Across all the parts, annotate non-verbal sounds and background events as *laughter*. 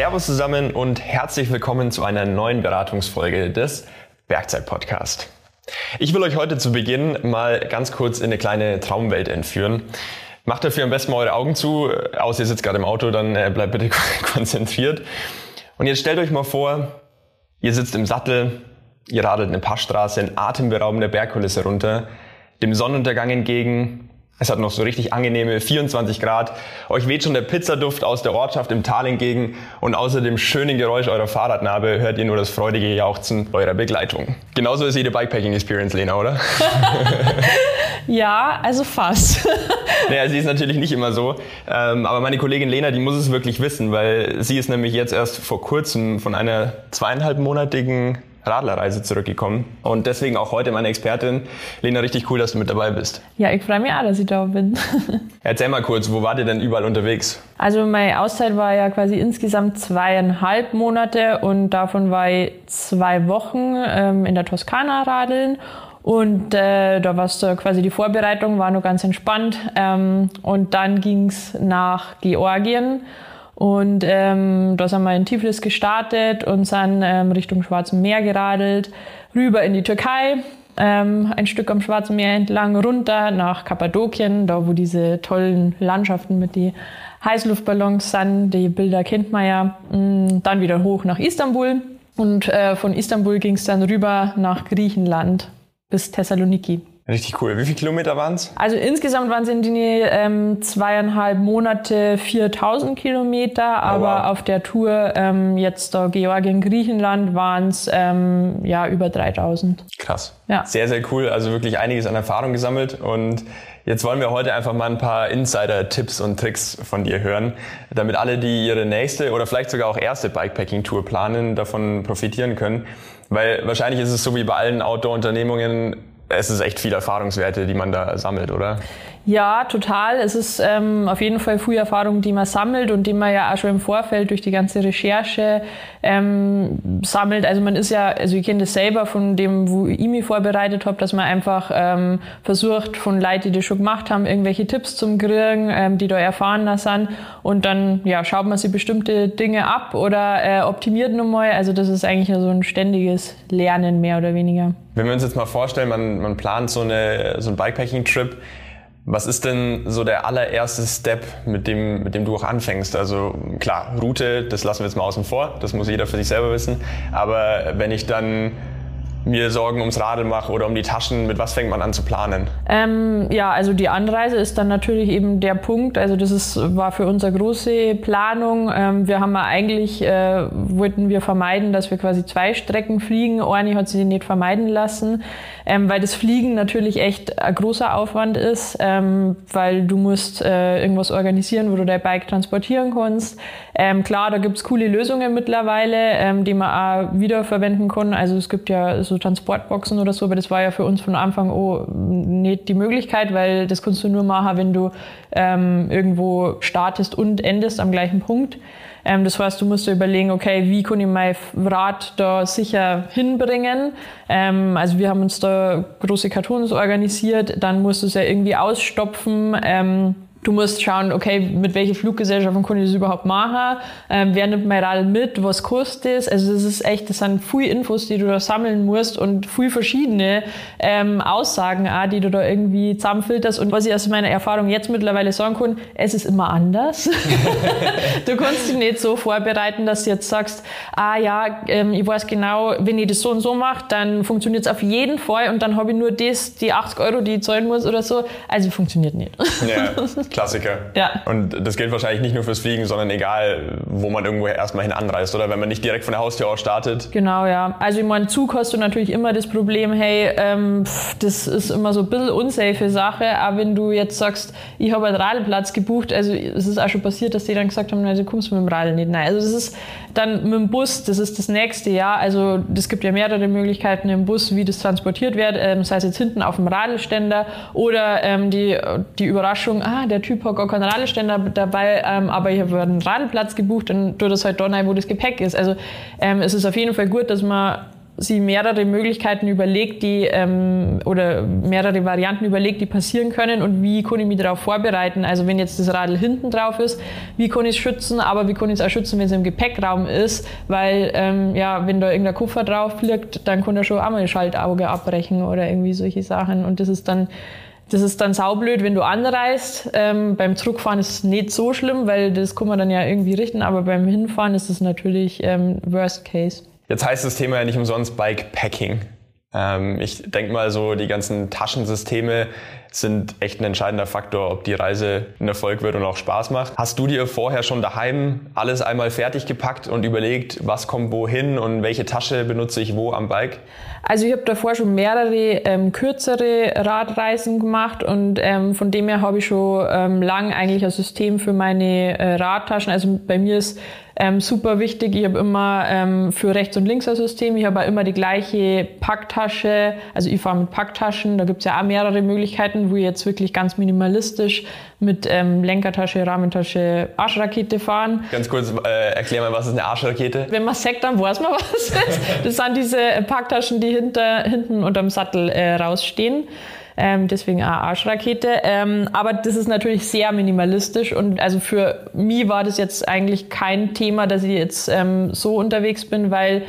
Servus zusammen und herzlich willkommen zu einer neuen Beratungsfolge des Bergzeit Podcast. Ich will euch heute zu Beginn mal ganz kurz in eine kleine Traumwelt entführen. Macht dafür am besten mal eure Augen zu, außer ihr sitzt gerade im Auto, dann äh, bleibt bitte *laughs* konzentriert. Und jetzt stellt euch mal vor, ihr sitzt im Sattel, ihr radelt eine Passstraße in atemberaubender Bergkulisse runter, dem Sonnenuntergang entgegen, es hat noch so richtig angenehme 24 Grad. Euch weht schon der Pizzaduft aus der Ortschaft im Tal entgegen und außer dem schönen Geräusch eurer Fahrradnarbe hört ihr nur das freudige Jauchzen eurer Begleitung. Genauso ist jede Bikepacking-Experience, Lena, oder? *laughs* ja, also fast. *laughs* naja, sie ist natürlich nicht immer so. Ähm, aber meine Kollegin Lena, die muss es wirklich wissen, weil sie ist nämlich jetzt erst vor kurzem von einer zweieinhalbmonatigen Radlerreise zurückgekommen. Und deswegen auch heute meine Expertin. Lena, richtig cool, dass du mit dabei bist. Ja, ich freue mich auch, dass ich da bin. *laughs* Erzähl mal kurz, wo wart ihr denn überall unterwegs? Also meine Auszeit war ja quasi insgesamt zweieinhalb Monate und davon war ich zwei Wochen ähm, in der Toskana radeln. Und äh, da war es quasi die Vorbereitung, war nur ganz entspannt. Ähm, und dann ging es nach Georgien. Und ähm, da sind wir in Tiflis gestartet und sind ähm, Richtung Schwarzen Meer geradelt, rüber in die Türkei, ähm, ein Stück am Schwarzen Meer entlang, runter nach Kappadokien, da wo diese tollen Landschaften mit den Heißluftballons sind, die Bilder kennt man ja. Mm, dann wieder hoch nach Istanbul und äh, von Istanbul ging es dann rüber nach Griechenland bis Thessaloniki. Richtig cool. Wie viele Kilometer waren es? Also insgesamt waren es in die ähm, zweieinhalb Monate 4000 Kilometer, aber oh, wow. auf der Tour ähm, jetzt da Georgien, Griechenland waren es ähm, ja über 3000. Krass. Ja. Sehr, sehr cool. Also wirklich einiges an Erfahrung gesammelt und Jetzt wollen wir heute einfach mal ein paar Insider-Tipps und Tricks von dir hören, damit alle, die ihre nächste oder vielleicht sogar auch erste Bikepacking-Tour planen, davon profitieren können. Weil wahrscheinlich ist es so wie bei allen Outdoor-Unternehmungen, es ist echt viel Erfahrungswerte, die man da sammelt, oder? Ja, total. Es ist ähm, auf jeden Fall viel Erfahrung, die man sammelt und die man ja auch schon im Vorfeld durch die ganze Recherche ähm, sammelt. Also man ist ja, also ich kenne das selber von dem, wo ich mich vorbereitet habe, dass man einfach ähm, versucht, von Leuten, die das schon gemacht haben, irgendwelche Tipps zum kriegen, ähm, die da erfahrener sind. Und dann ja, schaut man sich bestimmte Dinge ab oder äh, optimiert nochmal. Also das ist eigentlich so ein ständiges Lernen mehr oder weniger. Wenn wir uns jetzt mal vorstellen, man, man plant so, eine, so einen Bikepacking-Trip, was ist denn so der allererste Step, mit dem, mit dem du auch anfängst? Also klar, Route, das lassen wir jetzt mal außen vor, das muss jeder für sich selber wissen. Aber wenn ich dann mir Sorgen ums Radl mache oder um die Taschen, mit was fängt man an zu planen? Ähm, ja, also die Anreise ist dann natürlich eben der Punkt. Also das ist, war für uns eine große Planung. Ähm, wir haben eigentlich, äh, wollten wir vermeiden, dass wir quasi zwei Strecken fliegen. Eine hat sich nicht vermeiden lassen, ähm, weil das Fliegen natürlich echt ein großer Aufwand ist, ähm, weil du musst äh, irgendwas organisieren, wo du dein Bike transportieren kannst. Ähm, klar, da gibt's coole Lösungen mittlerweile, ähm, die man auch wiederverwenden kann. Also es gibt ja so Transportboxen oder so, aber das war ja für uns von Anfang an nicht die Möglichkeit, weil das kannst du nur machen, wenn du ähm, irgendwo startest und endest am gleichen Punkt. Ähm, das heißt, du musst dir überlegen, okay, wie kann ich mein Rad da sicher hinbringen? Ähm, also wir haben uns da große Kartons organisiert, dann musst du es ja irgendwie ausstopfen. Ähm, Du musst schauen, okay, mit welchen Fluggesellschaften kann ich das überhaupt machen? Ähm, wer nimmt mein Rad mit? Was kostet es? Also das ist echt, das sind viele Infos, die du da sammeln musst und viele verschiedene ähm, Aussagen auch, die du da irgendwie zusammenfilterst. Und was ich aus meiner Erfahrung jetzt mittlerweile sagen kann, es ist immer anders. *laughs* du kannst dich nicht so vorbereiten, dass du jetzt sagst, ah ja, ähm, ich weiß genau, wenn ich das so und so mache, dann funktioniert es auf jeden Fall und dann habe ich nur das, die 80 Euro, die ich zahlen muss oder so. Also funktioniert nicht. Ja. *laughs* Klassiker. Ja. Und das gilt wahrscheinlich nicht nur fürs Fliegen, sondern egal, wo man irgendwo erstmal hin anreist, oder? Wenn man nicht direkt von der Haustür aus startet. Genau, ja. Also ich meine, Zug hast du natürlich immer das Problem, hey, ähm, pff, das ist immer so ein bisschen unsafe Sache, aber wenn du jetzt sagst, ich habe einen Radlplatz gebucht, also es ist auch schon passiert, dass die dann gesagt haben, also kommst du mit dem Radl nicht. Nein, also das ist dann mit dem Bus, das ist das nächste Jahr. Also es gibt ja mehrere Möglichkeiten im Bus, wie das transportiert wird, ähm, sei es jetzt hinten auf dem Radlständer oder ähm, die, die Überraschung, ah, der Typ hat gar keinen Radlständer dabei, ähm, aber ich habe einen Radlplatz gebucht, dann tut das halt da rein, wo das Gepäck ist. Also ähm, es ist auf jeden Fall gut, dass man sie mehrere Möglichkeiten überlegt, die ähm, oder mehrere Varianten überlegt, die passieren können und wie kann ich mich darauf vorbereiten. Also wenn jetzt das Radl hinten drauf ist, wie kann ich es schützen, aber wie kann ich es auch schützen, wenn es im Gepäckraum ist, weil ähm, ja, wenn da irgendein Koffer drauf liegt, dann kann er schon einmal ein Schaltauge abbrechen oder irgendwie solche Sachen und das ist dann das ist dann saublöd, wenn du anreist. Ähm, beim Zurückfahren ist es nicht so schlimm, weil das kann man dann ja irgendwie richten, aber beim Hinfahren ist es natürlich ähm, Worst Case. Jetzt heißt das Thema ja nicht umsonst Bikepacking. Ähm, ich denke mal so, die ganzen Taschensysteme sind echt ein entscheidender Faktor, ob die Reise ein Erfolg wird und auch Spaß macht. Hast du dir vorher schon daheim alles einmal fertig gepackt und überlegt, was kommt wohin und welche Tasche benutze ich wo am Bike? Also ich habe davor schon mehrere ähm, kürzere Radreisen gemacht und ähm, von dem her habe ich schon ähm, lang eigentlich ein System für meine äh, Radtaschen. Also bei mir ist ähm, super wichtig. Ich habe immer ähm, für rechts und links ein System. Ich habe immer die gleiche Packtasche. Also ich fahre mit Packtaschen. Da gibt es ja auch mehrere Möglichkeiten, wo ich jetzt wirklich ganz minimalistisch mit ähm, Lenkertasche, Rahmentasche, Arschrakete fahren. Ganz kurz, äh, erklär mal, was ist eine Arschrakete? Wenn man sagt, dann weiß man, *laughs* was es ist. Das sind diese Packtaschen, die hinter, hinten unterm Sattel äh, rausstehen. Ähm, deswegen Arschrakete. Ähm, aber das ist natürlich sehr minimalistisch und also für mich war das jetzt eigentlich kein Thema, dass ich jetzt ähm, so unterwegs bin, weil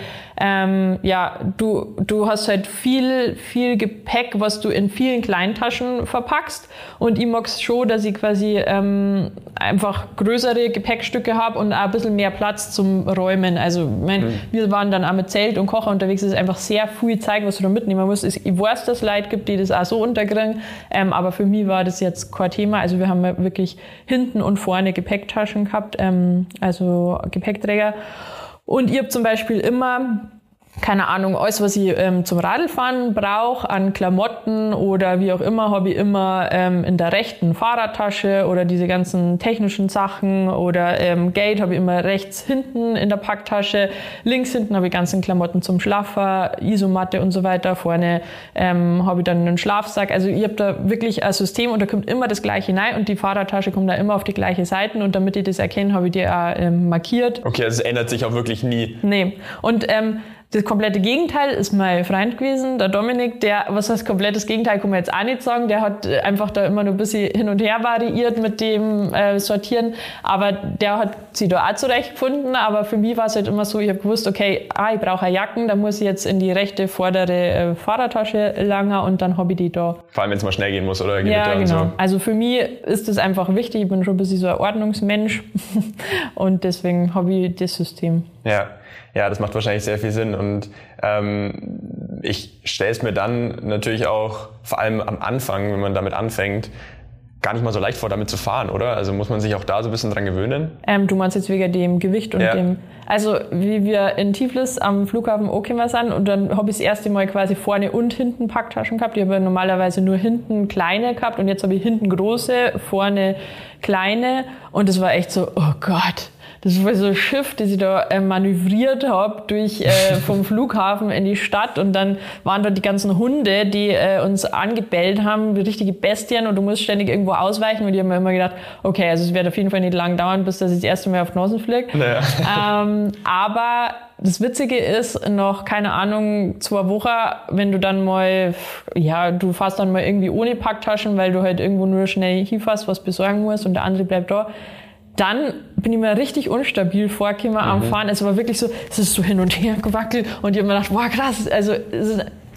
ähm, ja, du, du hast halt viel, viel Gepäck, was du in vielen Kleintaschen verpackst. Und ich mag schon, dass ich quasi ähm, einfach größere Gepäckstücke habe und auch ein bisschen mehr Platz zum Räumen. Also mein, mhm. wir waren dann auch mit Zelt und Kocher unterwegs. Es ist einfach sehr viel Zeit, was du da mitnehmen musst. Ich weiß, dass es Leute gibt, die das auch so unterkriegen. Ähm, aber für mich war das jetzt kein Thema. Also wir haben wirklich hinten und vorne Gepäcktaschen gehabt, ähm, also Gepäckträger. Und ihr habt zum Beispiel immer keine Ahnung, alles, was ich ähm, zum Radlfahren brauche, an Klamotten oder wie auch immer, habe ich immer ähm, in der rechten Fahrradtasche oder diese ganzen technischen Sachen oder ähm, Gate habe ich immer rechts hinten in der Packtasche, links hinten habe ich ganzen Klamotten zum Schlaffer, Isomatte und so weiter, vorne ähm, habe ich dann einen Schlafsack. Also ich habe da wirklich ein System und da kommt immer das gleiche rein und die Fahrradtasche kommt da immer auf die gleiche Seite und damit ich das erkenne, habe ich die auch ähm, markiert. Okay, also es ändert sich auch wirklich nie. Nee. Und ähm, das komplette Gegenteil ist mein Freund gewesen, der Dominik, der, was heißt komplettes Gegenteil, kann man jetzt auch nicht sagen, der hat einfach da immer nur ein bisschen hin und her variiert mit dem äh, Sortieren, aber der hat sich da auch zurechtgefunden, aber für mich war es halt immer so, ich habe gewusst, okay, ah, ich brauche Jacken, da muss ich jetzt in die rechte vordere äh, Fahrertasche langer und dann habe ich die da. Vor allem, wenn es mal schnell gehen muss oder Gewitter ja, genau. So. Also für mich ist das einfach wichtig, ich bin schon ein bisschen so ein Ordnungsmensch *laughs* und deswegen habe ich das System. Ja. Ja, das macht wahrscheinlich sehr viel Sinn und ähm, ich stelle es mir dann natürlich auch, vor allem am Anfang, wenn man damit anfängt, gar nicht mal so leicht vor, damit zu fahren, oder? Also muss man sich auch da so ein bisschen dran gewöhnen? Ähm, du meinst jetzt wegen dem Gewicht und ja. dem... Also wie wir in Tiflis am Flughafen Okima sind und dann habe ich das erste Mal quasi vorne und hinten Packtaschen gehabt. Ich habe normalerweise nur hinten kleine gehabt und jetzt habe ich hinten große, vorne kleine und es war echt so, oh Gott, das war so ein Schiff, das ich da äh, manövriert habe durch äh, *laughs* vom Flughafen in die Stadt und dann waren da die ganzen Hunde, die äh, uns angebellt haben, wie richtige Bestien und du musst ständig irgendwo ausweichen und ich habe mir immer gedacht, okay, also es wird auf jeden Fall nicht lang dauern, bis das das erste Mal auf die Nase fliegt. Naja. Ähm, aber das Witzige ist, noch, keine Ahnung, zwei Wochen, wenn du dann mal, ja, du fährst dann mal irgendwie ohne Packtaschen, weil du halt irgendwo nur schnell hinfährst, was besorgen musst und der andere bleibt da dann bin ich mir richtig unstabil vorgekommen mhm. am Fahren. Es war wirklich so, es ist so hin und her gewackelt und ich habe mir gedacht, wow krass, also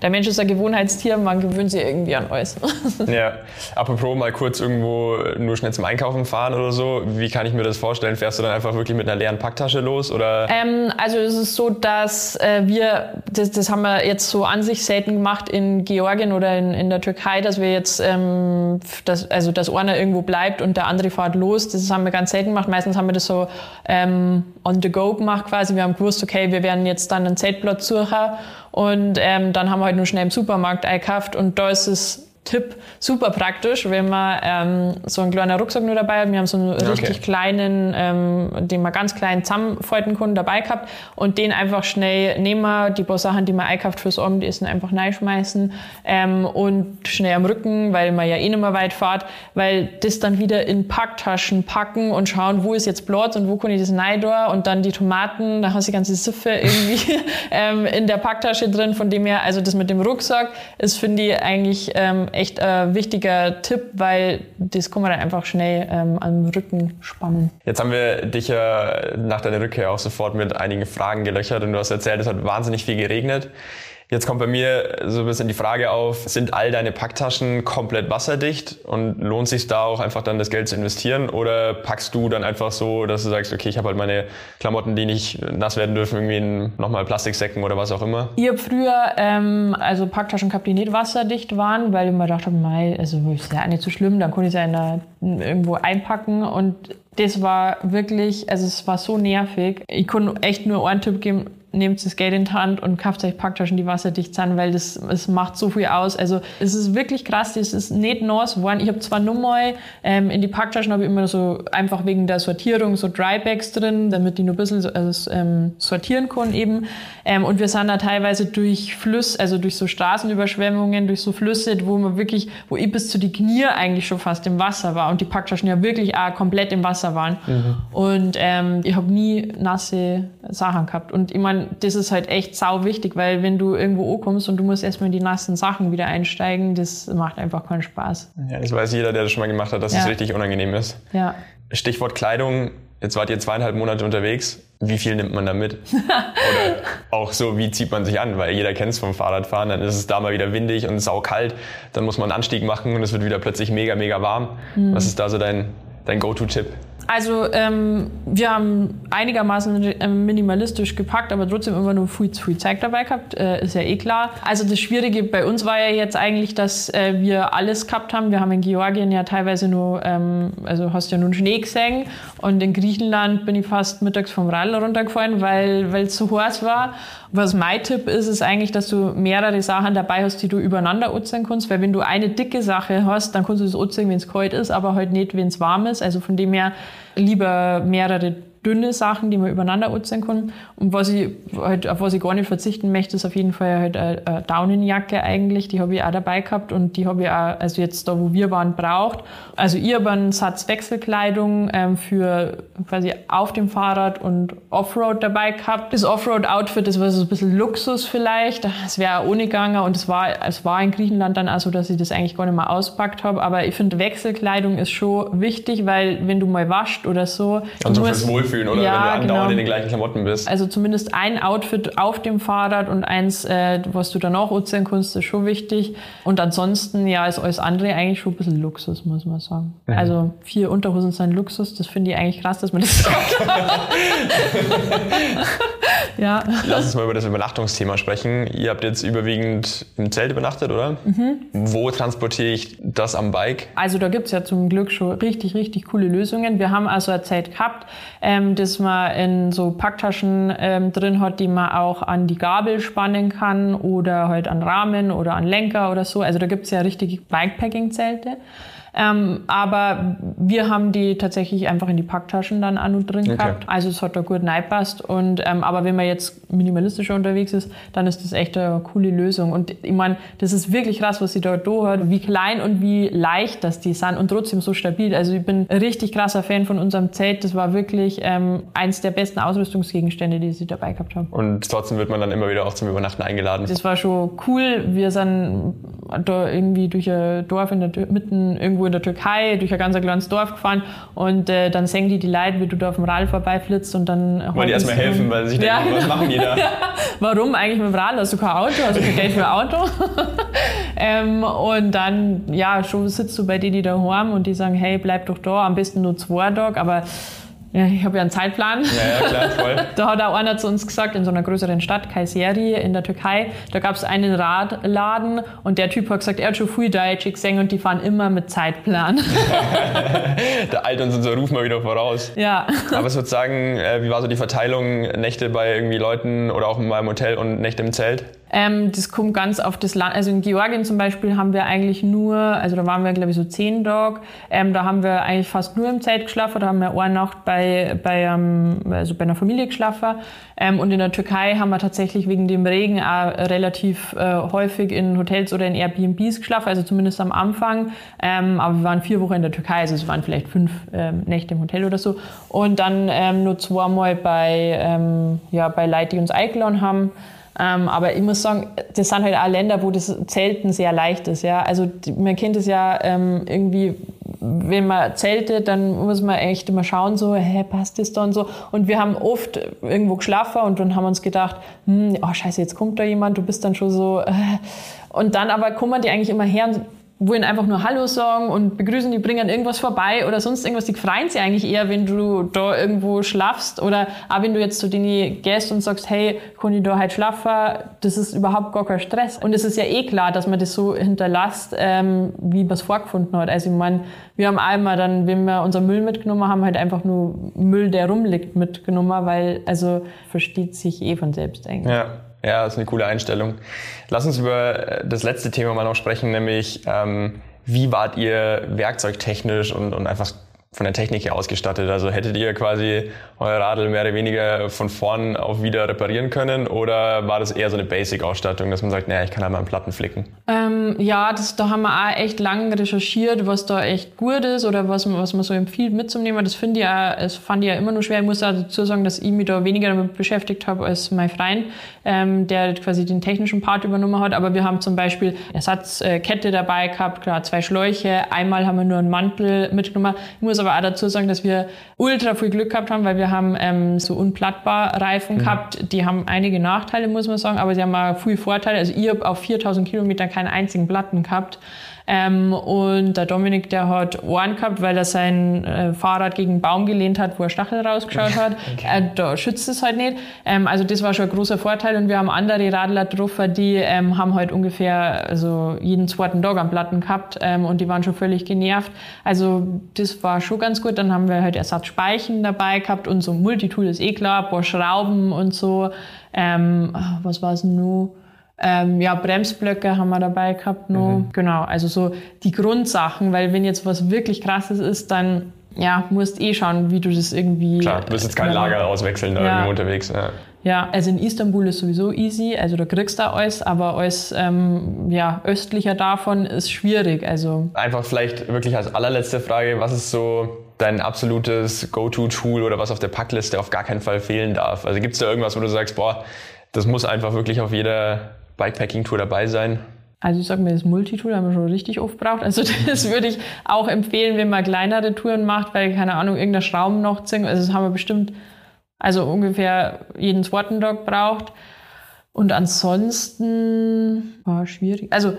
der Mensch ist ein Gewohnheitstier, man gewöhnt sich irgendwie an alles. *laughs* ja, apropos mal kurz irgendwo nur schnell zum Einkaufen fahren oder so. Wie kann ich mir das vorstellen? Fährst du dann einfach wirklich mit einer leeren Packtasche los oder? Ähm, also es ist so, dass äh, wir, das, das haben wir jetzt so an sich selten gemacht in Georgien oder in, in der Türkei, dass wir jetzt, ähm, das, also dass einer irgendwo bleibt und der andere fährt los. Das haben wir ganz selten gemacht. Meistens haben wir das so ähm, on the go gemacht quasi. Wir haben gewusst, okay, wir werden jetzt dann einen Zeltplatz suchen und ähm, dann haben wir halt nur schnell im Supermarkt eingekauft und da ist es Tipp super praktisch, wenn man ähm, so einen kleinen Rucksack nur dabei hat. Wir haben so einen okay. richtig kleinen, ähm, den man ganz klein zusammenfalten kann, dabei gehabt. Und den einfach schnell nehmen, die paar Sachen, die man einkauft fürs Abendessen, einfach reinschmeißen. Ähm, und schnell am Rücken, weil man ja eh nicht mehr weit fährt, weil das dann wieder in Packtaschen packen und schauen, wo ist jetzt Platz und wo kann ich das rein und dann die Tomaten, da hast du die ganze Siffe irgendwie *laughs* ähm, in der Packtasche drin, von dem her, also das mit dem Rucksack ist, finde ich, eigentlich ähm, echt äh, wichtiger Tipp, weil das kann man dann einfach schnell ähm, am Rücken spannen. Jetzt haben wir dich ja nach deiner Rückkehr auch sofort mit einigen Fragen gelöchert und du hast erzählt, es hat wahnsinnig viel geregnet. Jetzt kommt bei mir so ein bisschen die Frage auf, sind all deine Packtaschen komplett wasserdicht und lohnt sich da auch einfach dann das Geld zu investieren oder packst du dann einfach so, dass du sagst, okay, ich habe halt meine Klamotten, die nicht nass werden dürfen, irgendwie in nochmal Plastiksäcken oder was auch immer? Ich habe früher ähm, also Packtaschen gehabt, die nicht wasserdicht waren, weil ich mir dachte, mei, also ist ja nicht so schlimm, dann konnte ich sie ja irgendwo einpacken und das war wirklich, also es war so nervig. Ich konnte echt nur einen Tipp geben, nehmt das Geld in die Hand und kauft euch Packtaschen, die wasserdicht sind, weil das, es macht so viel aus. Also es ist wirklich krass, das ist nicht nass geworden. Ich habe zwar nur mal ähm, in die Packtaschen habe ich immer so einfach wegen der Sortierung so Drybags drin, damit die nur ein bisschen so, also, ähm, sortieren können eben. Ähm, und wir sind da teilweise durch Flüsse, also durch so Straßenüberschwemmungen, durch so Flüsse, wo man wirklich, wo ich bis zu die Knie eigentlich schon fast im Wasser war und die Packtaschen ja wirklich auch komplett im Wasser waren. Mhm. Und ähm, ich habe nie nasse Sachen gehabt. Und ich meine, das ist halt echt sau wichtig, weil wenn du irgendwo ankommst und du musst erstmal in die nassen Sachen wieder einsteigen, das macht einfach keinen Spaß. Ja, das weiß jeder, der das schon mal gemacht hat, dass es ja. richtig unangenehm ist. Ja. Stichwort Kleidung. Jetzt wart ihr zweieinhalb Monate unterwegs. Wie viel nimmt man da mit? *laughs* Oder auch so, wie zieht man sich an? Weil jeder kennt es vom Fahrradfahren. Dann ist es da mal wieder windig und saukalt. Dann muss man einen Anstieg machen und es wird wieder plötzlich mega, mega warm. Mhm. Was ist da so dein, dein Go-To-Tipp? Also ähm, wir haben einigermaßen äh, minimalistisch gepackt, aber trotzdem immer nur viel viel Zeug dabei gehabt, äh, ist ja eh klar. Also das Schwierige bei uns war ja jetzt eigentlich, dass äh, wir alles gehabt haben. Wir haben in Georgien ja teilweise nur, ähm, also hast ja nur Schnee gesehen und in Griechenland bin ich fast mittags vom Rall runtergefallen, weil es zu heiß war. Was mein Tipp ist, ist eigentlich, dass du mehrere Sachen dabei hast, die du übereinander ozean kannst, weil wenn du eine dicke Sache hast, dann kannst du das ozean, wenn es kalt ist, aber halt nicht, wenn es warm ist. Also von dem her lieber mehrere dünne Sachen, die man übereinander ozean kann. Und was ich halt, auf was ich gar nicht verzichten möchte, ist auf jeden Fall halt eine, Daunenjacke eigentlich. Die habe ich auch dabei gehabt und die habe ich auch, also jetzt da, wo wir waren, braucht. Also ich habe einen Satz Wechselkleidung ähm, für quasi auf dem Fahrrad und Offroad dabei gehabt. Das Offroad-Outfit, das war so ein bisschen Luxus vielleicht. Es wäre auch ohne gegangen und es war, es war in Griechenland dann auch so, dass ich das eigentlich gar nicht mal auspackt habe. Aber ich finde, Wechselkleidung ist schon wichtig, weil wenn du mal wascht oder so. Also fürs Wohlfühlen oder ja, wenn du andauernd genau. in den gleichen Klamotten bist. Also zumindest ein Outfit auf dem Fahrrad und eins, äh, was du dann auch ozean kannst, ist schon wichtig. Und ansonsten, ja, ist alles andere eigentlich schon ein bisschen Luxus, muss man sagen. Mhm. Also vier Unterhosen sind Luxus, das finde ich eigentlich krass, dass man das sagt. *laughs* ja. Lass uns mal über das Übernachtungsthema sprechen. Ihr habt jetzt überwiegend im Zelt übernachtet, oder? Mhm. Wo transportiere ich das am Bike? Also da gibt es ja zum Glück schon richtig, richtig coole Lösungen. Wir haben also eine Zeit gehabt, ähm, das man in so Packtaschen ähm, drin hat, die man auch an die Gabel spannen kann oder halt an Rahmen oder an Lenker oder so. Also da gibt es ja richtige Bikepacking-Zelte. Ähm, aber wir haben die tatsächlich einfach in die Packtaschen dann an und drin okay. gehabt. Also es hat da gut reingepasst. Und ähm, aber wenn man jetzt minimalistischer unterwegs ist, dann ist das echt eine coole Lösung. Und ich meine, das ist wirklich krass, was sie da da hat, wie klein und wie leicht das die sind und trotzdem so stabil. Also ich bin richtig krasser Fan von unserem Zelt. Das war wirklich ähm, eins der besten Ausrüstungsgegenstände, die sie dabei gehabt haben. Und trotzdem wird man dann immer wieder auch zum Übernachten eingeladen. Das war schon cool. Wir sind da irgendwie durch ein Dorf in der, mitten irgendwo in der Türkei, durch ein ganz kleines Dorf gefahren und äh, dann sehen die die Leute, wie du da auf dem Rad vorbeiflitzt und dann... Wollen die erstmal helfen, weil sie sich denken, ja, was machen die da? *laughs* Warum eigentlich mit dem Rad? Hast du kein Auto? Hast du kein Geld für ein Auto? *laughs* ähm, und dann, ja, schon sitzt du bei denen da daheim und die sagen, hey, bleib doch da, am besten nur zwei Tage, aber ja, ich habe ja einen Zeitplan. Ja, ja, klar, voll. *laughs* da hat auch einer zu uns gesagt, in so einer größeren Stadt, Kayseri in der Türkei, da gab es einen Radladen und der Typ hat gesagt, er hat schon früh Deutsch gesehen und die fahren immer mit Zeitplan. *laughs* der eilt uns unser Ruf mal wieder voraus. Ja. Aber sozusagen, äh, wie war so die Verteilung, Nächte bei irgendwie Leuten oder auch mal im Hotel und Nächte im Zelt? Ähm, das kommt ganz auf das Land. Also in Georgien zum Beispiel haben wir eigentlich nur, also da waren wir glaube ich so zehn Tage, ähm, da haben wir eigentlich fast nur im Zelt geschlafen. Da haben wir eine Nacht bei, bei, ähm, also bei einer Familie geschlafen. Ähm, und in der Türkei haben wir tatsächlich wegen dem Regen auch relativ äh, häufig in Hotels oder in Airbnbs geschlafen, also zumindest am Anfang. Ähm, aber wir waren vier Wochen in der Türkei, also es waren vielleicht fünf ähm, Nächte im Hotel oder so. Und dann nur zweimal bei, ja, bei Leuten, die uns eingeladen haben. Ähm, aber ich muss sagen, das sind halt auch Länder, wo das Zelten sehr leicht ist. Ja? Also man kennt es ja ähm, irgendwie, wenn man zeltet, dann muss man echt immer schauen, so, hä, passt das dann so? Und wir haben oft irgendwo geschlafen und dann haben uns gedacht, hm, oh scheiße, jetzt kommt da jemand, du bist dann schon so. Äh. Und dann aber kommen die eigentlich immer her und wollen einfach nur Hallo sagen und begrüßen, die bringen irgendwas vorbei oder sonst irgendwas. Die freuen sich eigentlich eher, wenn du da irgendwo schlafst oder auch wenn du jetzt zu denen gehst und sagst, hey, kann ich da halt schlafen? Das ist überhaupt gar kein Stress. Und es ist ja eh klar, dass man das so hinterlässt, ähm, wie man es vorgefunden hat. Also ich meine, wir haben einmal dann, wenn wir unser Müll mitgenommen haben, halt einfach nur Müll, der rumliegt, mitgenommen, weil also versteht sich eh von selbst eigentlich. Ja. Ja, das ist eine coole Einstellung. Lass uns über das letzte Thema mal noch sprechen, nämlich ähm, wie wart ihr werkzeugtechnisch und, und einfach von der Technik her ausgestattet? Also hättet ihr quasi euer Radl mehr oder weniger von vorn auf wieder reparieren können oder war das eher so eine Basic-Ausstattung, dass man sagt, naja, ich kann halt mal einen Platten flicken? Ähm, ja, das, da haben wir auch echt lang recherchiert, was da echt gut ist oder was, was man so empfiehlt mitzunehmen. Das ich auch, das fand ich ja immer nur schwer. Ich muss dazu sagen, dass ich mich da weniger damit beschäftigt habe als mein Freund, ähm, der quasi den technischen Part übernommen hat. Aber wir haben zum Beispiel Ersatzkette dabei gehabt, klar, zwei Schläuche. Einmal haben wir nur einen Mantel mitgenommen. Ich muss aber auch dazu sagen, dass wir ultra viel Glück gehabt haben, weil wir haben ähm, so unplattbar Reifen mhm. gehabt. Die haben einige Nachteile, muss man sagen, aber sie haben auch viel Vorteile. Also ich habe auf 4000 Kilometer keinen einzigen Platten gehabt. Ähm, und der Dominik, der hat Ohren gehabt, weil er sein äh, Fahrrad gegen einen Baum gelehnt hat, wo er Stachel rausgeschaut *laughs* hat. Okay. Äh, da schützt es halt nicht. Ähm, also das war schon ein großer Vorteil. Und wir haben andere Radler drauf, die ähm, haben halt ungefähr also jeden zweiten Tag am Platten gehabt ähm, und die waren schon völlig genervt. Also das war schon ganz gut. Dann haben wir halt Ersatzspeichen dabei gehabt und so Multitool ist eh klar, ein paar Schrauben und so. Ähm, ah, was war es nun? Ähm, ja, Bremsblöcke haben wir dabei gehabt nur. Mhm. Genau, also so die Grundsachen, weil wenn jetzt was wirklich krasses ist, dann ja, musst eh schauen, wie du das irgendwie. Klar, du wirst jetzt kein Lager auswechseln ja. irgendwo unterwegs. Ja. ja. also in Istanbul ist sowieso easy, also da kriegst du alles, aber alles ähm, ja, östlicher davon ist schwierig. Also Einfach vielleicht wirklich als allerletzte Frage, was ist so dein absolutes Go-To-Tool oder was auf der Packliste auf gar keinen Fall fehlen darf? Also gibt es da irgendwas, wo du sagst, boah, das muss einfach wirklich auf jeder Bikepacking-Tour dabei sein? Also ich sage mir, das Multitool haben wir schon richtig oft braucht. Also *laughs* das würde ich auch empfehlen, wenn man kleinere Touren macht, weil, keine Ahnung, irgendein Schrauben noch ziehen. Also das haben wir bestimmt, also ungefähr jeden zweiten Tag braucht. Und ansonsten war schwierig. Also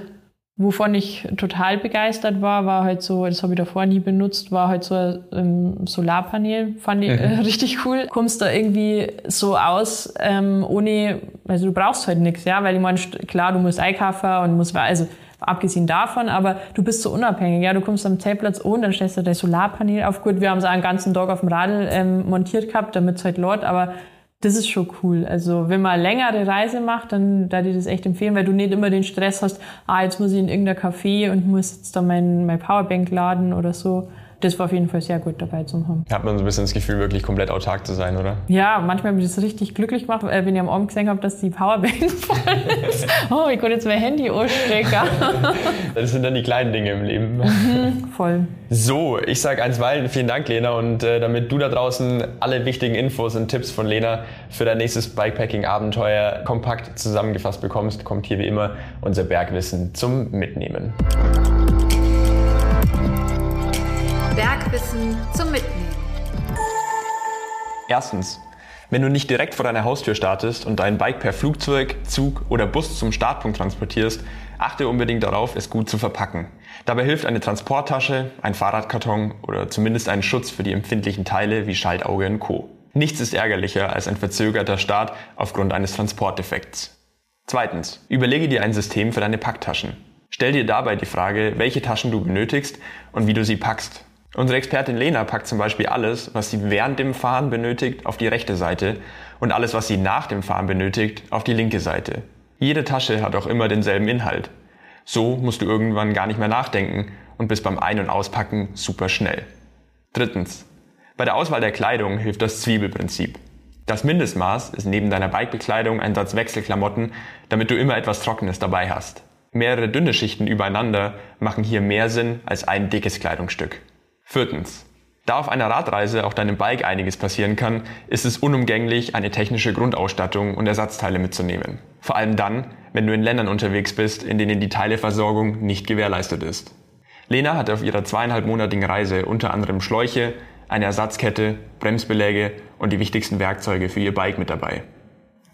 Wovon ich total begeistert war, war halt so, das habe ich davor nie benutzt, war halt so ein ähm, Solarpanel, fand ich äh, *laughs* richtig cool. Kommst da irgendwie so aus, ähm, ohne, also du brauchst halt nichts, ja, weil ich meine, klar, du musst einkaufen und musst, also abgesehen davon, aber du bist so unabhängig, ja, du kommst am Zeltplatz und dann stellst du dein Solarpanel auf. Gut, wir haben es einen ganzen Tag auf dem Radl ähm, montiert gehabt, damit es halt lädt, aber das ist schon cool. Also wenn man längere Reise macht, dann da dir das echt empfehlen, weil du nicht immer den Stress hast, ah, jetzt muss ich in irgendein Café und muss jetzt da mein, mein Powerbank laden oder so. Das war auf jeden Fall sehr gut dabei zu haben. Hat man so ein bisschen das Gefühl, wirklich komplett autark zu sein, oder? Ja, manchmal habe ich das richtig glücklich gemacht, äh, wenn ich am Abend gesehen habe, dass die Powerbank *laughs* voll ist. oh, ich konnte jetzt mein Handy ausstecken. *laughs* das sind dann die kleinen Dinge im Leben. Mhm, voll. So, ich sage einstweilen vielen Dank, Lena. Und äh, damit du da draußen alle wichtigen Infos und Tipps von Lena für dein nächstes Bikepacking-Abenteuer kompakt zusammengefasst bekommst, kommt hier wie immer unser Bergwissen zum Mitnehmen. Bergwissen zum Mitnehmen. Erstens. Wenn du nicht direkt vor deiner Haustür startest und dein Bike per Flugzeug, Zug oder Bus zum Startpunkt transportierst, achte unbedingt darauf, es gut zu verpacken. Dabei hilft eine Transporttasche, ein Fahrradkarton oder zumindest ein Schutz für die empfindlichen Teile wie Schaltauge und Co. Nichts ist ärgerlicher als ein verzögerter Start aufgrund eines Transportdefekts. Zweitens. Überlege dir ein System für deine Packtaschen. Stell dir dabei die Frage, welche Taschen du benötigst und wie du sie packst. Unsere Expertin Lena packt zum Beispiel alles, was sie während dem Fahren benötigt, auf die rechte Seite und alles, was sie nach dem Fahren benötigt, auf die linke Seite. Jede Tasche hat auch immer denselben Inhalt. So musst du irgendwann gar nicht mehr nachdenken und bist beim Ein- und Auspacken super schnell. Drittens. Bei der Auswahl der Kleidung hilft das Zwiebelprinzip. Das Mindestmaß ist neben deiner Bikebekleidung ein Satz Wechselklamotten, damit du immer etwas Trockenes dabei hast. Mehrere dünne Schichten übereinander machen hier mehr Sinn als ein dickes Kleidungsstück. Viertens. Da auf einer Radreise auf deinem Bike einiges passieren kann, ist es unumgänglich, eine technische Grundausstattung und Ersatzteile mitzunehmen. Vor allem dann, wenn du in Ländern unterwegs bist, in denen die Teileversorgung nicht gewährleistet ist. Lena hatte auf ihrer zweieinhalbmonatigen Reise unter anderem Schläuche, eine Ersatzkette, Bremsbeläge und die wichtigsten Werkzeuge für ihr Bike mit dabei.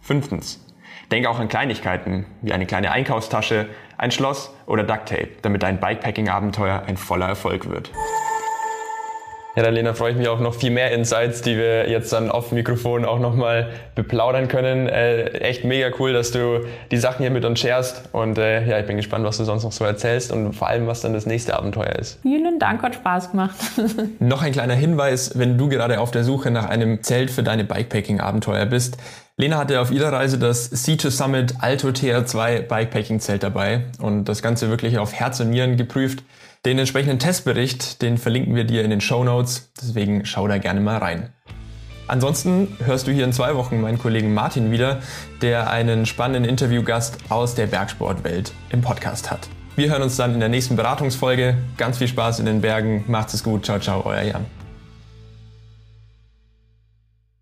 Fünftens. Denke auch an Kleinigkeiten wie eine kleine Einkaufstasche, ein Schloss oder Ducktape, damit dein Bikepacking-Abenteuer ein voller Erfolg wird. Ja, dann Lena, freue ich mich auf noch viel mehr Insights, die wir jetzt dann auf Mikrofon auch nochmal beplaudern können. Äh, echt mega cool, dass du die Sachen hier mit uns sharest. Und äh, ja, ich bin gespannt, was du sonst noch so erzählst und vor allem, was dann das nächste Abenteuer ist. Vielen Dank, hat Spaß gemacht. *laughs* noch ein kleiner Hinweis, wenn du gerade auf der Suche nach einem Zelt für deine Bikepacking-Abenteuer bist. Lena hatte auf ihrer Reise das C2 Summit Alto TR2 Bikepacking Zelt dabei und das Ganze wirklich auf Herz und Nieren geprüft. Den entsprechenden Testbericht, den verlinken wir dir in den Show Notes, deswegen schau da gerne mal rein. Ansonsten hörst du hier in zwei Wochen meinen Kollegen Martin wieder, der einen spannenden Interviewgast aus der Bergsportwelt im Podcast hat. Wir hören uns dann in der nächsten Beratungsfolge. Ganz viel Spaß in den Bergen. Macht es gut. Ciao, ciao, euer Jan.